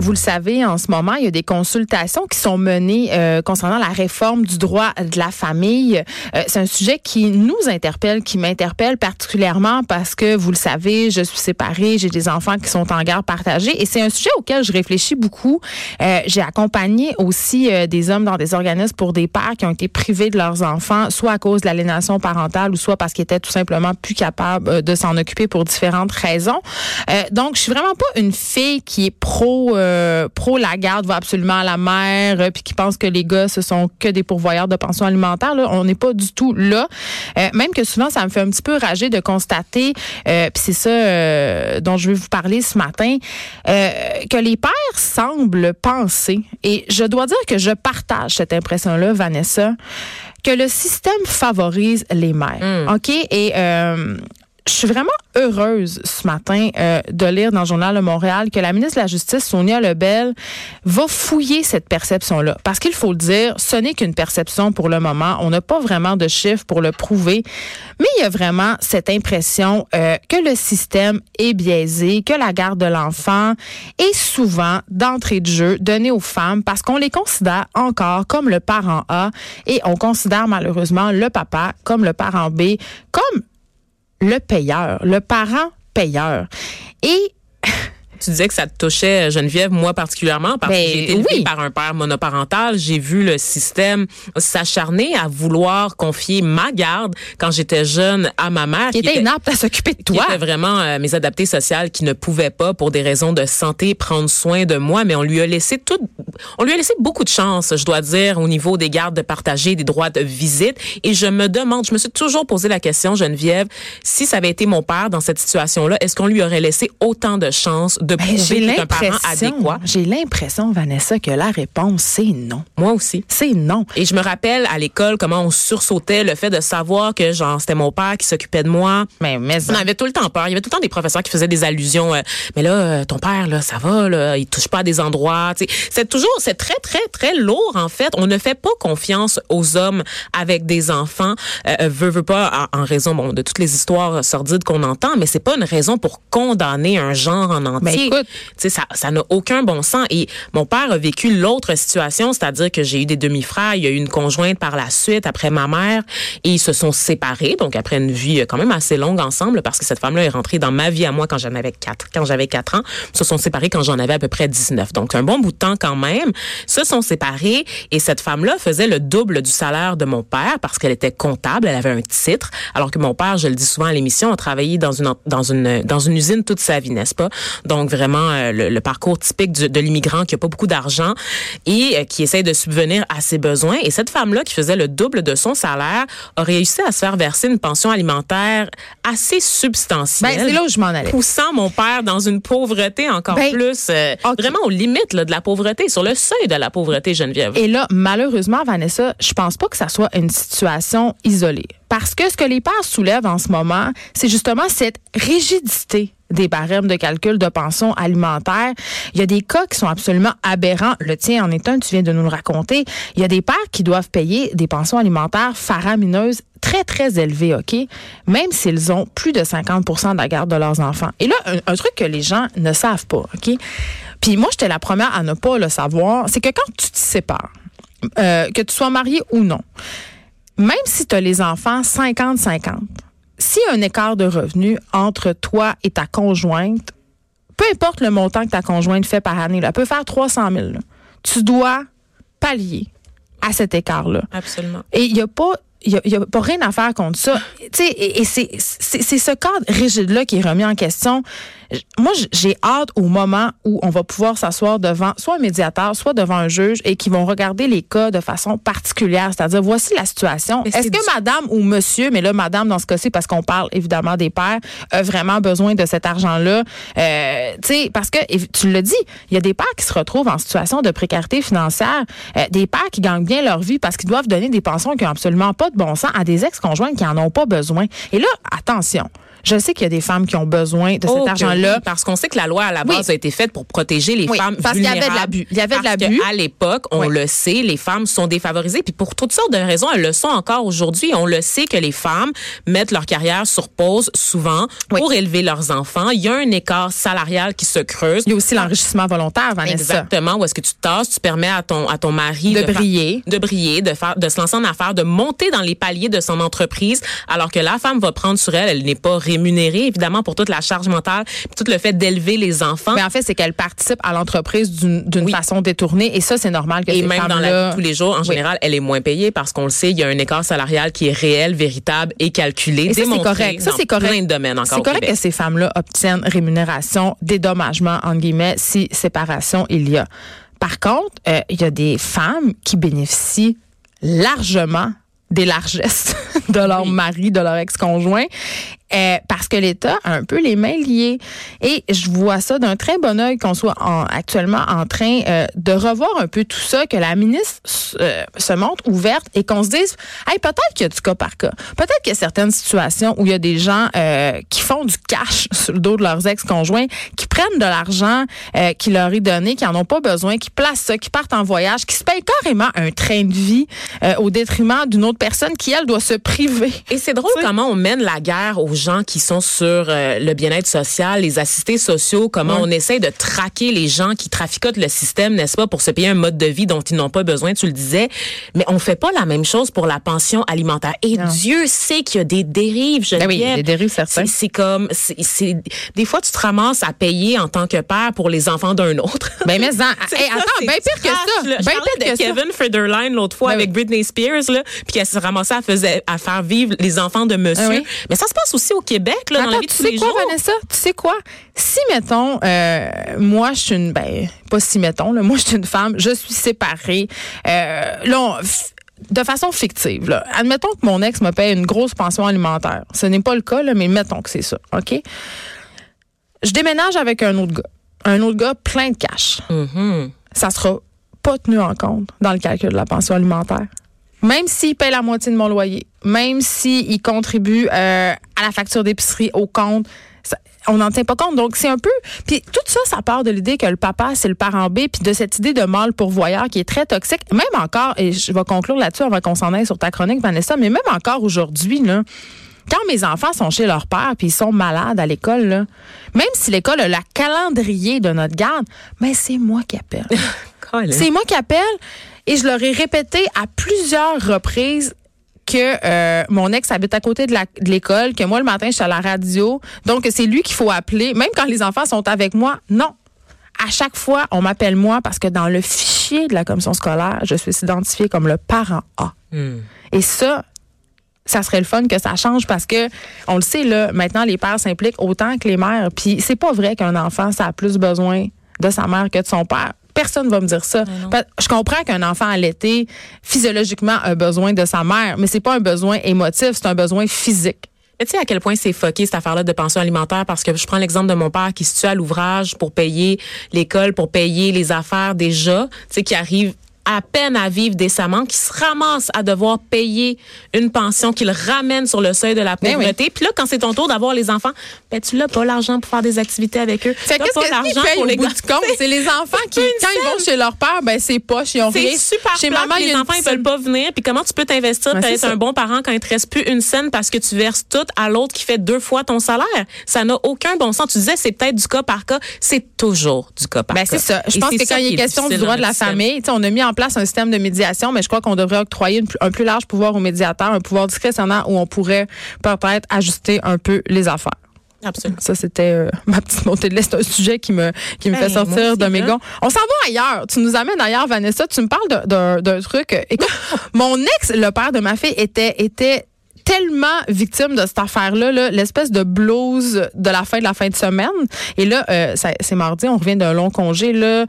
Vous le savez, en ce moment, il y a des consultations qui sont menées euh, concernant la réforme du droit de la famille. Euh, c'est un sujet qui nous interpelle, qui m'interpelle particulièrement parce que, vous le savez, je suis séparée, j'ai des enfants qui sont en garde partagée et c'est un sujet auquel je réfléchis beaucoup. Euh, j'ai accompagné aussi des hommes dans des organismes pour des pères qui ont été privés de leurs enfants, soit à cause de l'aliénation parentale ou soit parce qu'ils étaient tout simplement plus capables de s'en occuper pour différentes raisons. donc, je suis vraiment pas une fille qui est pro euh, pro la garde va absolument à la mère, euh, puis qui pense que les gars ce sont que des pourvoyeurs de pension alimentaire. Là, on n'est pas du tout là. Euh, même que souvent ça me fait un petit peu rager de constater, puis c'est ça dont je vais vous parler ce matin, que les pères semblent penser, et je dois dire que je partage cette impression-là, Vanessa, que le système favorise les mères. Hmm. OK? Et je suis vraiment heureuse ce matin euh, de lire dans le journal de Montréal que la ministre de la Justice, Sonia Lebel, va fouiller cette perception-là. Parce qu'il faut le dire, ce n'est qu'une perception pour le moment. On n'a pas vraiment de chiffres pour le prouver. Mais il y a vraiment cette impression euh, que le système est biaisé, que la garde de l'enfant est souvent d'entrée de jeu donnée aux femmes parce qu'on les considère encore comme le parent A et on considère malheureusement le papa comme le parent B, comme le payeur, le parent payeur. Et tu disais que ça te touchait, euh, Geneviève, moi particulièrement, parce que ben, j'ai été élevée par un père monoparental. J'ai vu le système s'acharner à vouloir confier ma garde quand j'étais jeune à ma mère. Qui, était, inapte à s'occuper de toi. Qui était vraiment euh, mes adaptés sociales qui ne pouvaient pas, pour des raisons de santé, prendre soin de moi. Mais on lui a laissé tout, on lui a laissé beaucoup de chance, je dois dire, au niveau des gardes de partager, des droits de visite. Et je me demande, je me suis toujours posé la question, Geneviève, si ça avait été mon père dans cette situation-là, est-ce qu'on lui aurait laissé autant de chance de ben, prouver un parent adéquat? J'ai l'impression, Vanessa, que la réponse, c'est non. Moi aussi. C'est non. Et je me rappelle à l'école comment on sursautait le fait de savoir que, genre, c'était mon père qui s'occupait de moi. Mais, mais on avait tout le temps peur. Il y avait tout le temps des professeurs qui faisaient des allusions. Euh, mais là, euh, ton père, là, ça va, là, il touche pas à des endroits. C'est toujours, c'est très, très, très lourd, en fait. On ne fait pas confiance aux hommes avec des enfants. Euh, veut, veut pas, en, raison, bon, de toutes les histoires sordides qu'on entend, mais c'est pas une raison pour condamner un genre en entier. Mais écoute, ça, ça n'a aucun bon sens. Et mon père a vécu l'autre situation, c'est-à-dire que j'ai eu des demi-frères, il y a eu une conjointe par la suite après ma mère, et ils se sont séparés, donc après une vie quand même assez longue ensemble, parce que cette femme-là est rentrée dans ma vie à moi quand j'en avais quatre, quand j'avais quatre ans, ils se sont séparés quand j'en avais à peu près 19. Donc un bon bout de temps quand même, se sont séparés, et cette femme-là faisait le double du salaire de mon père parce qu'elle était comptable, elle avait un titre, alors que mon père, je le dis souvent à l'émission, a travaillé dans une dans une dans une usine toute sa vie, n'est-ce pas? Donc vraiment euh, le, parcours typique de l'immigrant qui a pas beaucoup d'argent et euh, qui essaie de subvenir à ses besoins. Et cette femme-là, qui faisait le double de son salaire, a réussi à se faire verser une pension alimentaire assez substantielle. Ben, c'est là où je m'en allais. Poussant mon père dans une pauvreté encore ben, plus, euh, vraiment aux limites de la pauvreté, sur le seuil de la pauvreté, Geneviève. Et là, malheureusement, Vanessa, je pense pas que ça soit une situation isolée. Parce que ce que les pères soulèvent en ce moment, c'est justement cette rigidité des barèmes de calcul de pension alimentaire. Il y a des cas qui sont absolument aberrants. Le tien en est un, tu viens de nous le raconter. Il y a des pères qui doivent payer des pensions alimentaires faramineuses très, très élevées, OK? Même s'ils ont plus de 50% de la garde de leurs enfants. Et là, un, truc que les gens ne savent pas, OK? Puis moi, j'étais la première à ne pas le savoir, c'est que quand tu te sépares, euh, que tu sois marié ou non, même si tu as les enfants 50-50, s'il y a un écart de revenus entre toi et ta conjointe, peu importe le montant que ta conjointe fait par année, elle peut faire 300 000. tu dois pallier à cet écart-là. Absolument. Et il n'y a pas il n'y a, pas rien à faire contre ça. et, et c'est ce cadre rigide-là qui est remis en question moi, j'ai hâte au moment où on va pouvoir s'asseoir devant soit un médiateur, soit devant un juge et qui vont regarder les cas de façon particulière. C'est-à-dire, voici la situation. Est-ce que madame ou monsieur, mais là, madame, dans ce cas-ci, parce qu'on parle évidemment des pères, a vraiment besoin de cet argent-là? Euh, tu sais, parce que, tu le dis, il y a des pères qui se retrouvent en situation de précarité financière, euh, des pères qui gagnent bien leur vie parce qu'ils doivent donner des pensions qui n'ont absolument pas de bon sens à des ex-conjoints qui en ont pas besoin. Et là, attention, Je sais qu'il y a des femmes qui ont besoin de cet Oh, argent-là. oui, parce qu'on sait que la loi à la base Oui. a été faite pour protéger les Oui, femmes parce qu'il y avait de vulnérables. l'abus. Il y avait de Parce l'abus. À l'époque, on le sait, les femmes sont défavorisées. Puis pour toutes sortes de raisons, elles le sont encore aujourd'hui. On le sait que les femmes mettent leur carrière sur pause souvent pour élever leurs enfants. Il y a un écart salarial qui se creuse. Il y a aussi l'enrichissement volontaire, Vanessa. Exactement. Où est-ce que tu tasses, tu permets à ton à ton mari De briller. de briller, de faire, de se lancer en affaires, de monter dans les paliers de son entreprise, alors que la femme va prendre sur elle, elle n'est pas rémunérée évidemment pour toute la charge mentale, tout le fait d'élever les enfants. Mais en fait, c'est qu'elle participe à l'entreprise d'une Oui. façon détournée. Et ça, c'est normal que Et ces même dans la vie de tous les jours, en Oui. général, elle est moins payée parce qu'on le sait, il y a un écart salarial qui est réel, véritable et calculé, Et ça, c'est démontré correct. Ça, c'est correct. plein de domaines encore C'est correct que ces femmes-là obtiennent rémunération, dédommagement, entre guillemets, si séparation il y a. Par contre, euh, il y a des femmes qui bénéficient largement des largesses de leur Oui. mari, de leur ex-conjoint, euh, parce que l'État a un peu les mains liées. Et je vois ça d'un très bon œil qu'on soit en- actuellement en train euh, de revoir un peu tout ça, que la ministre euh, se montre ouverte et qu'on se dise, hey, peut-être qu'il y a du cas par cas. Peut-être qu'il y a certaines situations où il y a des gens euh, qui font du cash sur le dos de leurs ex-conjoints, qui prennent de l'argent euh, qui leur est donné, qui en ont pas besoin, qui placent ça, qui partent en voyage, qui se payent carrément un train de vie euh, au détriment d'une autre personne qui, elle, doit se priver. Et c'est drôle comment on mène la guerre aux gens qui sont sur euh, le bien-être social, les assistés sociaux, comment on essaie de traquer les gens qui traficotent le système, n'est-ce pas, pour se payer un mode de vie dont ils n'ont pas besoin, tu le disais. Mais on fait pas la même chose pour la pension alimentaire. Et Non. Dieu sait qu'il y a des dérives, Ben oui, des dérives certaines. C'est- comme, c'est, des fois, tu te ramasses à payer en tant que père pour les enfants d'un autre. Ben, mais en, hey, ça, attends, bien pire que ça. là. Je Bien parlais pire de que ça. Kevin Federline l'autre fois Ben avec oui. Britney Spears, là, puis qu'elle se ramassait à, faisait- à faire vivre les enfants de monsieur. Ah oui. Mais ça se passe aussi au Québec, là, dans la Attends, vie de tu tous sais les quoi, jours. Vanessa? Tu sais quoi? Si, mettons, euh, moi, je suis une, ben, pas si, mettons, là, moi, je suis une femme, je suis séparée, euh, là, on- de façon fictive, là. Admettons que mon ex me paye une grosse pension alimentaire. Ce n'est pas le cas, là, mais mettons que c'est ça, OK? Je déménage avec un autre gars. Un autre gars plein de cash. Mhm. Ça sera pas tenu en compte dans le calcul de la pension alimentaire. Même s'il paye la moitié de mon loyer, même s'il contribue euh, à la facture d'épicerie, au compte, ça- on n'en tient pas compte. Donc, c'est un peu... Puis tout ça, ça part de l'idée que le papa, c'est le parent B, puis de cette idée de mâle pourvoyeur qui est très toxique. Même encore, et je vais conclure là-dessus avant qu'on s'en aille sur ta chronique, Vanessa, mais même encore aujourd'hui, là, quand mes enfants sont chez leur père puis ils sont malades à l'école, là, même si l'école a le calendrier de notre garde, mais c'est moi qui appelle. C'est moi qui appelle et je leur ai répété à plusieurs reprises que euh, mon ex habite à côté de l'école, que moi le matin je suis à la radio, donc c'est lui qu'il faut appeler, même quand les enfants sont avec moi. Non. À chaque fois, on m'appelle moi parce que dans le fichier de la commission scolaire, je suis identifiée comme le parent A. Hmm. Et ça, ça serait le fun que ça change parce que on le sait là, maintenant les pères s'impliquent autant que les mères. Puis c'est pas vrai qu'un enfant ça a plus besoin de sa mère que de son père. Personne va me dire ça. Je comprends qu'un enfant allaité physiologiquement a besoin de sa mère, mais c'est pas un besoin émotif, c'est un besoin physique. Mais tu sais à quel point c'est fucké cette affaire-là de pension alimentaire parce que je prends l'exemple de mon père qui se tue à l'ouvrage pour payer l'école, pour payer les affaires déjà, tu sais qui arrive à peine à vivre décemment, qui se ramasse à devoir payer une pension qu'il ramène sur le seuil de la Ben oui. pauvreté. Puis là, quand c'est ton tour d'avoir les enfants, ben tu l'as pas l'argent pour faire des activités avec eux. Fait qu'est-ce pas que- l'argent qu'ils pour les? C'est les enfants qui, quand ils vont chez leur père, ben c'est poche, ils ont rien. C'est super Chez maman, les enfants ils veulent pas venir. Puis comment tu peux t'investir Ben, pour être ça. un bon parent quand il te reste plus une scène parce que tu verses tout à l'autre qui fait deux fois ton salaire? Ça n'a aucun bon sens. Tu disais c'est peut-être du cas par cas. C'est toujours du cas par Ben, cas. c'est ça. Je Et pense que quand il est question du droit de la famille, on a mis en place un système de médiation, mais je crois qu'on devrait octroyer une un plus large pouvoir au médiateur, un pouvoir discrétionnaire où on pourrait peut-être ajuster un peu les affaires. Absolument. Ça, c'était euh, ma petite montée de lait. C'est un sujet qui me, qui me Ben, fait sortir de mes gonds. On s'en va ailleurs. Tu nous amènes ailleurs, Vanessa. Tu me parles d'un truc. euh, Écoute, mon ex, le père de ma fille, était, était tellement victime de cette affaire-là, là, l'espèce de blues de la fin de la fin de semaine. Et là, euh, c'est mardi, on revient d'un long congé. Là,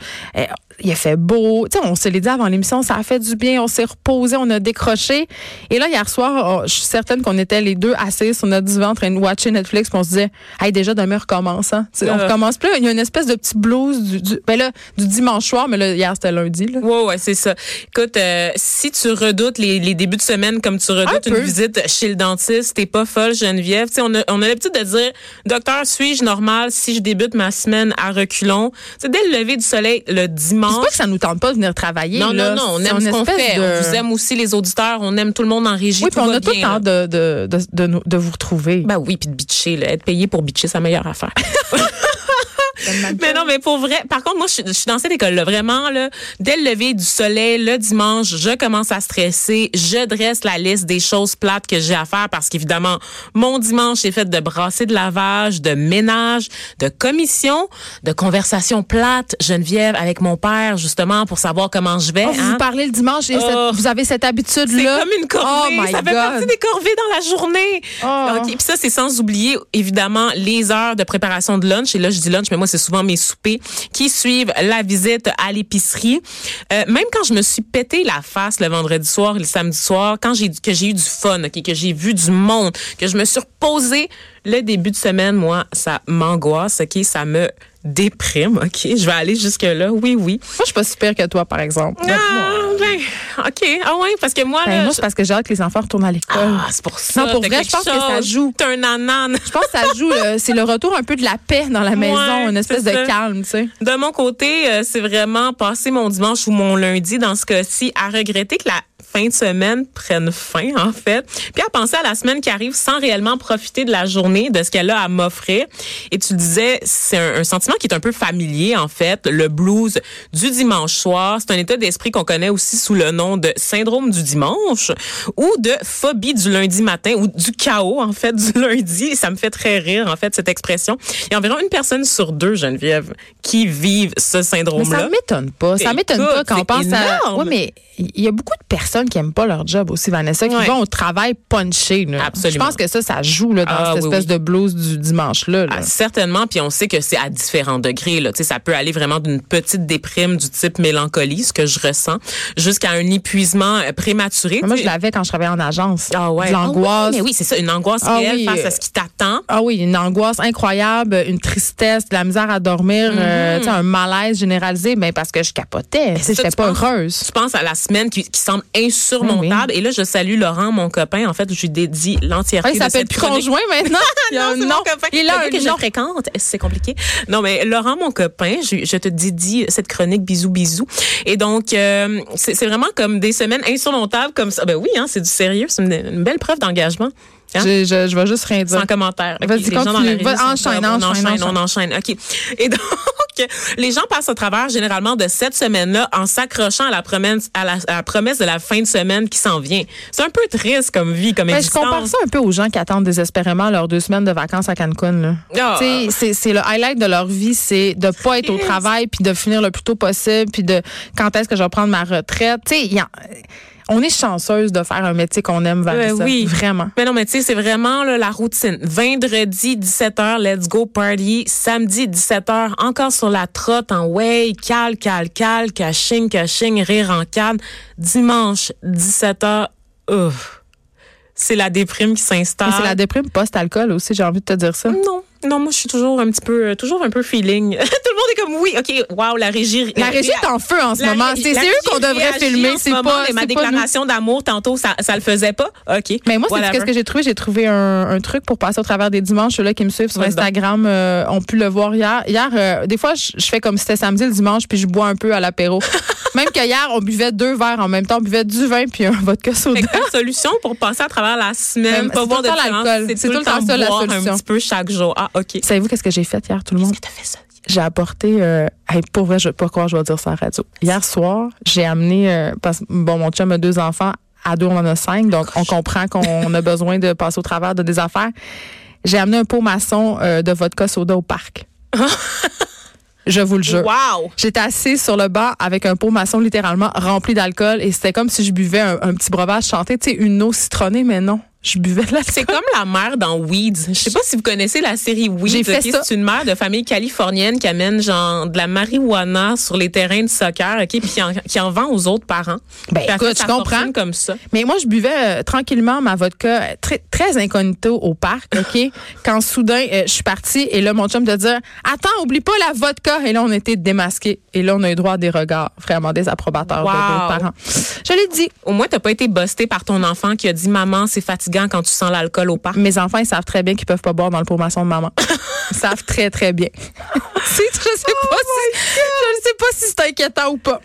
il a fait beau. Tu sais, on se l'est dit avant l'émission, ça a fait du bien, on s'est reposé, on a décroché. Et là, hier soir, oh, je suis certaine qu'on était les deux assis sur notre divan en train de watcher Netflix, puis on se disait, hey, déjà demain recommence. Hein? Tu sais, On Euh. recommence plus. Il y a une espèce de petit blues du, du- ben là, du dimanche soir, mais là, hier, c'était lundi. Là. Ouais, ouais, c'est ça. Écoute, euh, si tu redoutes les, les débuts de semaine comme tu redoutes Un une peu. visite chez le dentiste, t'es pas folle, Geneviève. Tu sais, on a, on a l'habitude de dire, docteur, suis-je normal si je débute ma semaine à reculons? Tu sais, dès le lever du soleil, le Puis dimanche. C'est pas que ça nous tente pas de venir travailler. Non, là. non, non, on aime ce qu'on fait. de- On vous aime aussi, les auditeurs. On aime tout le monde en régie. Oui, puis on a tout le temps de, de, de, vous retrouver. Ben oui, puis de bitcher, là. Être payé pour bitcher, c'est la meilleure affaire. Mais non, mais pour vrai, par contre, moi, je, suis- je suis dans cette école-là. Vraiment, là, dès le lever du soleil, le dimanche, je commence à stresser. Je dresse la liste des choses plates que j'ai à faire parce qu'évidemment, mon dimanche est fait de brasser de lavage, de ménage, de commission, de conversations plates, Geneviève, avec mon père, justement, pour savoir comment je vais. Oh, vous hein. vous parlez le dimanche et Oh. cette- vous avez cette C'est habitude-là. comme une corvée. Oh my ça fait God. partie des corvées dans la journée. Oh. OK. Puis ça, c'est sans oublier, évidemment, les heures de préparation de lunch. Et là, je dis lunch, mais moi, c'est souvent mes soupers qui suivent la visite à l'épicerie. Euh, même quand je me suis pété la face le vendredi soir et le samedi soir, quand j'ai que j'ai eu du fun, que j'ai vu du monde, que je me suis reposée, le début de semaine, moi, ça m'angoisse, OK, ça me déprime, OK? Je vais aller jusque-là. Oui, oui. Moi, je suis pas si pire que toi, par exemple. Ah, ben, OK. Ah ouais, parce que moi, Ben, là, moi, c'est parce que j'ai hâte que les enfants retournent à l'école. ah, c'est pour ça. Non, pour vrai, je pense que ça joue. T'es un anane. Je pense que ça joue, c'est le retour un peu de la paix dans la maison, une espèce de ça. calme, tu sais. De mon côté, euh, c'est vraiment passer mon dimanche ou mon lundi dans ce cas-ci à regretter que la fin de semaine prenne fin, en fait, puis à penser à la semaine qui arrive sans réellement profiter de la journée, de ce qu'elle a à m'offrir. Et tu disais, c'est un, un sentiment qui est un peu familier, en fait, le blues du dimanche soir. C'est un état d'esprit qu'on connaît aussi sous le nom de syndrome du dimanche ou de phobie du lundi matin ou du chaos, en fait, du lundi. Ça me fait très rire, en fait, cette expression. Il y a environ une personne sur deux, Geneviève, qui vivent ce syndrome-là. ça m'étonne pas. Ça m'étonne pas quand on pense à. énorme. Oui, mais il y a beaucoup de personnes qui aiment pas leur job aussi, Vanessa, qui Ouais. vont au travail punché. Je pense que ça, ça joue là, dans Ah, cette oui, espèce oui. de blues du dimanche-là. là. Ah, certainement, puis on sait que c'est à différents degrés. Là. Ça peut aller vraiment d'une petite déprime du type mélancolie, ce que je ressens, jusqu'à un épuisement euh, prématuré. Mais Moi, je l'avais quand je travaillais en agence. Ah ouais. De l'angoisse. Ah oui, mais oui, c'est ça, une angoisse Ah réelle oui, face euh, à ce qui t'attend. Ah oui, une angoisse incroyable, une tristesse, de la misère à dormir, euh, sais, un malaise généralisé, mais parce que je capotais. Mm-hmm. J'étais tu pas penses- heureuse. Tu penses à la semaine qui, qui semble insurmontable. Et là, je salue Laurent, mon copain. En fait, je lui dédie l'entièreté Ah, il de s'appelle conjoint maintenant? Il a Non, c'est mon copain. Il a un que je fréquente. C'est compliqué. Non, mais Laurent, mon copain, je, je te dédie cette chronique bisous bisous. Et donc, euh, c'est c'est vraiment comme des semaines insurmontables comme ça. Ben oui, hein, c'est du sérieux. C'est une, une belle preuve d'engagement. Hein? Je, je, je vais juste rien dire. Sans commentaire. Vas-y, continue. enchaîne, comme, on enchaîne, enchaîne, enchaîne. on enchaîne. OK. Et donc, les gens passent au travers généralement de cette semaine-là en s'accrochant à la promesse, à la, à la promesse de la fin de semaine qui s'en vient. C'est un peu triste comme vie, comme Ben, je existence. compare ça un peu aux gens qui attendent désespérément leurs deux semaines de vacances à Cancun. Là. Ah. C'est le highlight de leur vie, c'est de pas être au travail puis de finir le plus tôt possible puis de quand est-ce que je vais prendre ma retraite. Tu sais, on est chanceuse de faire un métier qu'on aime, Vanessa. Euh, oui. Vraiment. Mais non, mais tu sais, c'est vraiment là, la routine. Vendredi, 17h, let's go party. Samedi, 17h, encore sur la trotte en way, cal, cal, cal, caching, caching, rire en canne. Dimanche, 17h, ouf. C'est la déprime qui s'installe. c'est la déprime post-alcool aussi, j'ai envie de te dire ça. Non, non, moi je suis toujours un petit peu, euh, toujours un peu feeling. Tout le monde est comme oui, ok, wow, la régie. La régie est en feu en ce moment. C'est c'est eux qu'on devrait filmer. C'est pas, mais ma c'est déclaration d'amour tantôt, ça, ça le faisait pas. Ok. Mais moi, c'est Whatever. ce que j'ai trouvé. J'ai trouvé un, un truc pour passer au travers des dimanches. Ceux-là qui me suivent sur. Instagram euh, ont pu le voir hier. Hier, euh, des fois, je, fais comme si c'était samedi le dimanche, puis je bois un peu à l'apéro. Même que hier, on buvait deux verres en même temps. On buvait du vin puis un vodka soda. Ta solution pour passer à travers la semaine, pas c'est boire de l'alcool. c'est tout le temps ça, la solution. un petit peu chaque jour. Ok. Savez-vous qu'est-ce que j'ai fait hier, tout le monde? T'as fait ça? J'ai apporté, euh, hey, pour vrai, je vais pas je vais dire ça à la radio. Hier soir, j'ai amené, euh, parce que bon, mon chum a deux enfants, à deux, on en a cinq, donc on comprend qu'on a besoin de passer au travers de des affaires. J'ai amené un pot maçon euh, de vodka soda au parc. je vous le jure. Wow. J'étais assise sur le banc avec un pot maçon littéralement rempli d'alcool et c'était comme si je buvais un, un petit breuvage chanté, tu sais, une eau citronnée, mais non. Je buvais de la C'est comme la mère dans Weeds. Je sais pas si vous connaissez la série Weeds. J'ai fait ça. C'est une mère de famille californienne qui amène genre de la marijuana sur les terrains de soccer, ok, puis qui en, qui en vend aux autres parents. Ben, Puis écoute, je comprends. comme ça. Mais moi, je buvais euh, tranquillement ma vodka euh, très, très incognito au parc, OK? Quand soudain, euh, je suis partie et là, mon chum te dire Attends, oublie pas la vodka. Et là, on était démasqués. Et là, on a eu droit à des regards vraiment désapprobateurs de Wow. d'autres parents. Je l'ai dit. Au moins, t'as pas été busté par ton enfant qui a dit maman, c'est fatigant quand tu sens l'alcool au parc. Mes enfants, ils savent très bien qu'ils peuvent pas boire dans le maçon de maman. ils savent très, très bien. C'est- je sais pas je ne sais pas si c'est inquiétant ou pas.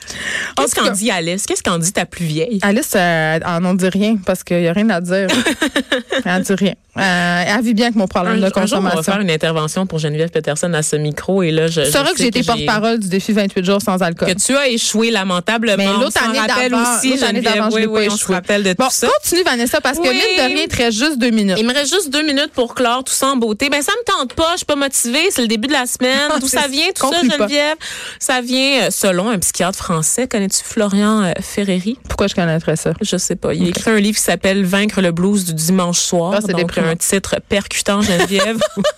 En Qu'est-ce qu'en dit Alice? Qu'est-ce qu'en dit ta plus vieille? Alice, euh, elle n'en dit rien parce qu'il n'y a rien à dire. elle dit rien. Euh, elle vit bien avec mon problème Un, de un jour, on va consommation. faire une intervention pour Geneviève Peterson à ce micro et là, je. C'est je vrai que j'ai été porte-parole du défi 28 jours sans alcool. Que tu as échoué lamentablement. Mais l'autre année d'avant, aussi, l'autre année Geneviève. d'avant, je oui, l'ai oui, pas on se échoué. rappelle de Bon, tout ça. continue Vanessa parce que mine de rien, il te reste juste deux minutes. Il me reste juste deux minutes pour clore tout ça en beauté. Ben ça me tente pas, je suis pas motivée, c'est le début de la semaine. D'où C'est- ça vient tout ça. Geneviève? Ça vient euh, selon un psychiatre français. Connais-tu Florian euh, Ferreri? Pourquoi je connaîtrais ça? Je sais pas. Il a écrit un livre qui s'appelle Vaincre le blues du dimanche soir. Ah, c'est donc un titre percutant, Geneviève.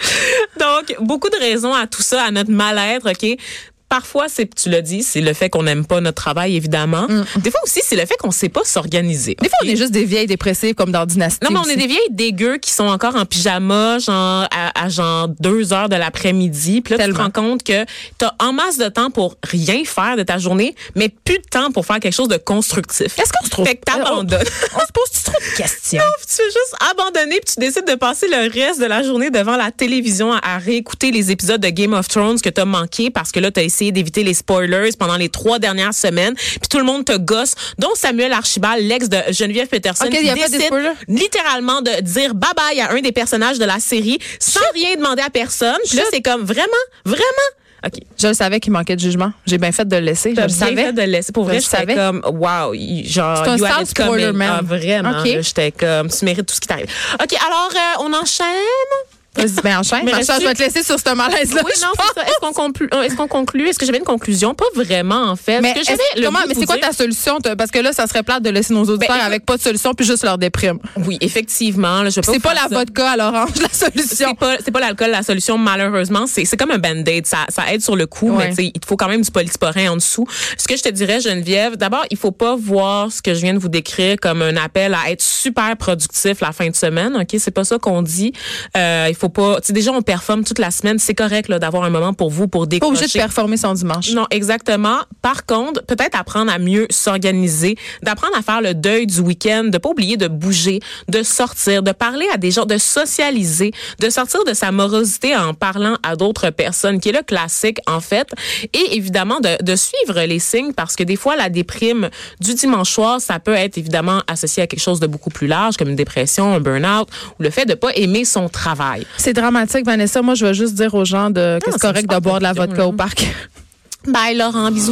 donc beaucoup de raisons à tout ça, à notre mal-être, ok? Parfois, c'est, tu l'as dit, c'est le fait qu'on n'aime pas notre travail, évidemment. Des fois aussi, c'est le fait qu'on sait pas s'organiser. Mm. Des fois, on est juste des vieilles dépressives comme dans Dynasty. Non, mais on aussi. est des vieilles dégueux qui sont encore en pyjama, genre à, à genre deux heures de l'après-midi. Puis là, tu te rends compte que t'as en masse de temps pour rien faire de ta journée, mais plus de temps pour faire quelque chose de constructif. Est-ce qu'on se trouve Fait que t'abandonnes. On se pose trop de questions? Puis tu fais juste abandonner puis tu décides de passer le reste de la journée devant la télévision à, à réécouter les épisodes de Game of Thrones que t'as manqué parce que là t'as essayé d'éviter les spoilers pendant les trois dernières semaines puis tout le monde te gosse dont Samuel Archibald l'ex de Geneviève Peterson Ok, qui décide littéralement de dire bye bye à un des personnages de la série sans rien demander à personne. Puis là c'est comme vraiment vraiment OK Je le savais qu'il manquait de jugement. J'ai bien fait de le laisser. Je le bien savais. fait de le laisser. Pour vrai, j'étais savais. comme, wow, genre, C'est un you had it coming. Ah, vraiment. Ok. là, J'étais comme, tu mérites tout ce qui t'arrive. OK, alors, euh, on enchaîne. Vas-y, ben enchaîne. Mais Marchand, reste-tu- je vais te laisser sur ce malaise-là. Oui, non, c'est ça. Est-ce qu'on conclut? euh, Est-ce qu'on conclut? Est-ce que j'avais une conclusion? Pas vraiment, en fait. Mais, c'est quoi ta solution? Parce que là, ça serait plate de laisser nos auditeurs Ben, avec pas de solution puis juste leur déprime. Oui, effectivement. C'est pas la ça. vodka à l'orange, la solution. C'est pas, l'alcool la solution, malheureusement. C'est, comme un band-aid. Ça, ça aide sur le coup, Ouais. mais tu sais, il faut quand même du polysporin en dessous. Ce que je te dirais, Geneviève, d'abord, il faut pas voir ce que je viens de vous décrire comme un appel à être super productif la fin de semaine. OK? C'est pas ça qu'on dit. Euh, il faut pas, tu sais, déjà, on performe toute la semaine. C'est correct, là, d'avoir un moment pour vous, pour Pas décrocher. obligé de performer son dimanche. Non, exactement. Par contre, peut-être apprendre à mieux s'organiser, d'apprendre à faire le deuil du week-end, de pas oublier de bouger, de sortir, de parler à des gens, de socialiser, de sortir de sa morosité en parlant à d'autres personnes, qui est le classique en fait, et évidemment de, de suivre les signes parce que des fois la déprime du dimanche soir, ça peut être évidemment associé à quelque chose de beaucoup plus large comme une dépression, un burn-out ou le fait de pas aimer son travail. C'est dramatique, Vanessa. Moi, je vais juste dire aux gens de que c'est correct de boire de la vodka là. au parc. Bye Laurent, bisous.